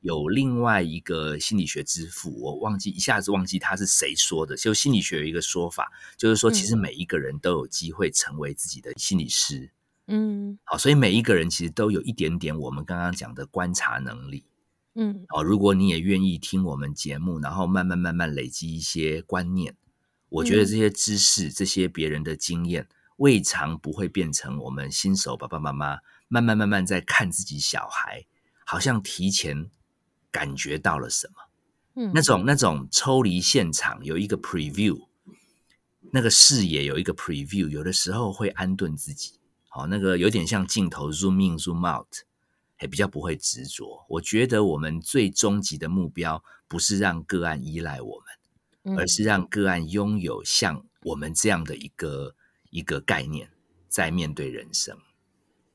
有另外一个心理学之父，我忘记一下子忘记他是谁说的。就心理学有一个说法，就是说，其实每一个人都有机会成为自己的心理师。嗯，好，所以每一个人其实都有一点点我们刚刚讲的观察能力。嗯，哦，如果你也愿意听我们节目，然后慢慢慢慢累积一些观念，我觉得这些知识、这些别人的经验，未尝不会变成我们新手爸爸妈妈慢慢慢慢在看自己小孩，好像提前感觉到了什么。嗯，那种那种抽离现场有一个 preview，那个视野有一个 preview，有的时候会安顿自己。好，那个有点像镜头 zoom in zoom out，也比较不会执着。我觉得我们最终极的目标不是让个案依赖我们，而是让个案拥有像我们这样的一个一个概念，在面对人生。